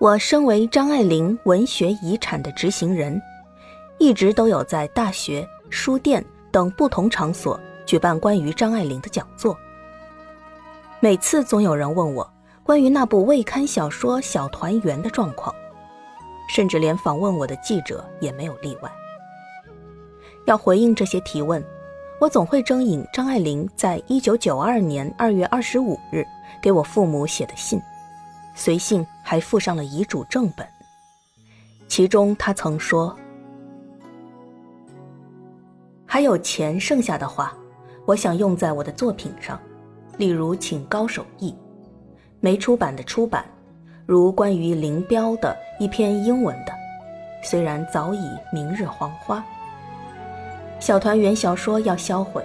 我身为张爱玲文学遗产的执行人，一直都有在大学、书店等不同场所举办关于张爱玲的讲座。每次总有人问我关于那部未刊小说《小团圆》的状况，甚至连访问我的记者也没有例外。要回应这些提问，我总会征引张爱玲在一九九二年二月二十五日给我父母写的信。随信还附上了遗嘱正本，其中他曾说：“还有钱剩下的话，我想用在我的作品上，例如请高手译，没出版的出版，如关于林彪的一篇英文的，虽然早已明日黄花。小团圆小说要销毁，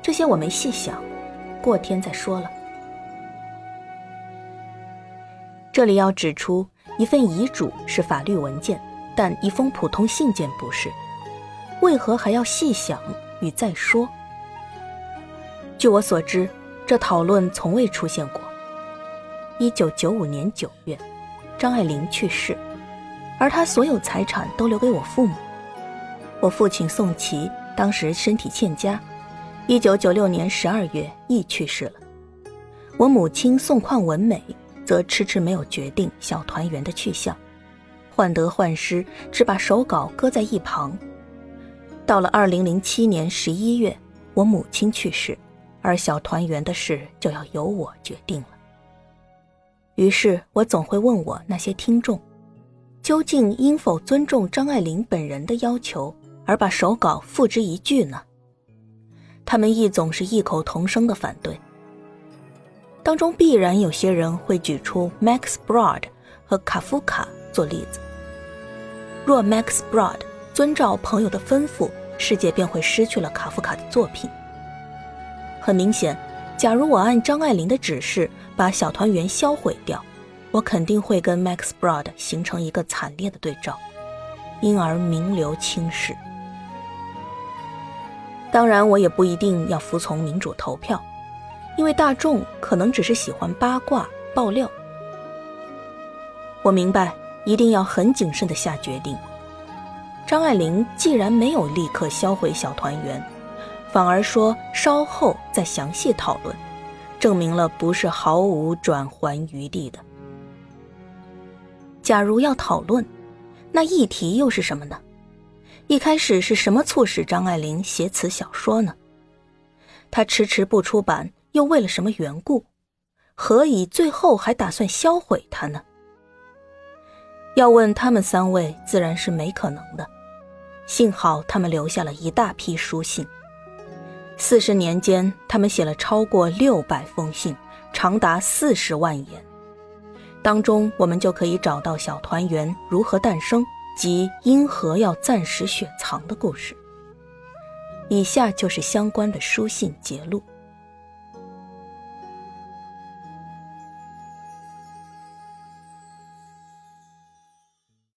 这些我没细想，过天再说了。”这里要指出，一份遗嘱是法律文件，但一封普通信件不是。为何还要细想与再说？据我所知，这讨论从未出现过。一九九五年九月，张爱玲去世，而她所有财产都留给我父母。我父亲宋琦当时身体欠佳，一九九六年十二月亦去世了。我母亲宋况文美。则迟迟没有决定小团圆的去向，患得患失，只把手稿搁在一旁。到了二零零七年十一月，我母亲去世，而小团圆的事就要由我决定了。于是我总会问我那些听众，究竟应否尊重张爱玲本人的要求，而把手稿付之一炬呢？他们亦总是异口同声的反对。当中必然有些人会举出 Max Brod 和卡夫卡做例子。若 Max Brod 遵照朋友的吩咐，世界便会失去了卡夫卡的作品。很明显，假如我按张爱玲的指示把小团圆销毁掉，我肯定会跟 Max Brod 形成一个惨烈的对照，因而名留青史。当然，我也不一定要服从民主投票。因为大众可能只是喜欢八卦爆料，我明白一定要很谨慎的下决定。张爱玲既然没有立刻销毁小团圆，反而说稍后再详细讨论，证明了不是毫无转圜余地的。假如要讨论，那议题又是什么呢？一开始是什么促使张爱玲写此小说呢？她迟迟不出版。又为了什么缘故？何以最后还打算销毁它呢？要问他们三位，自然是没可能的。幸好他们留下了一大批书信。四十年间，他们写了超过六百封信，长达四十万言。当中，我们就可以找到小团圆如何诞生及因何要暂时雪藏的故事。以下就是相关的书信节录。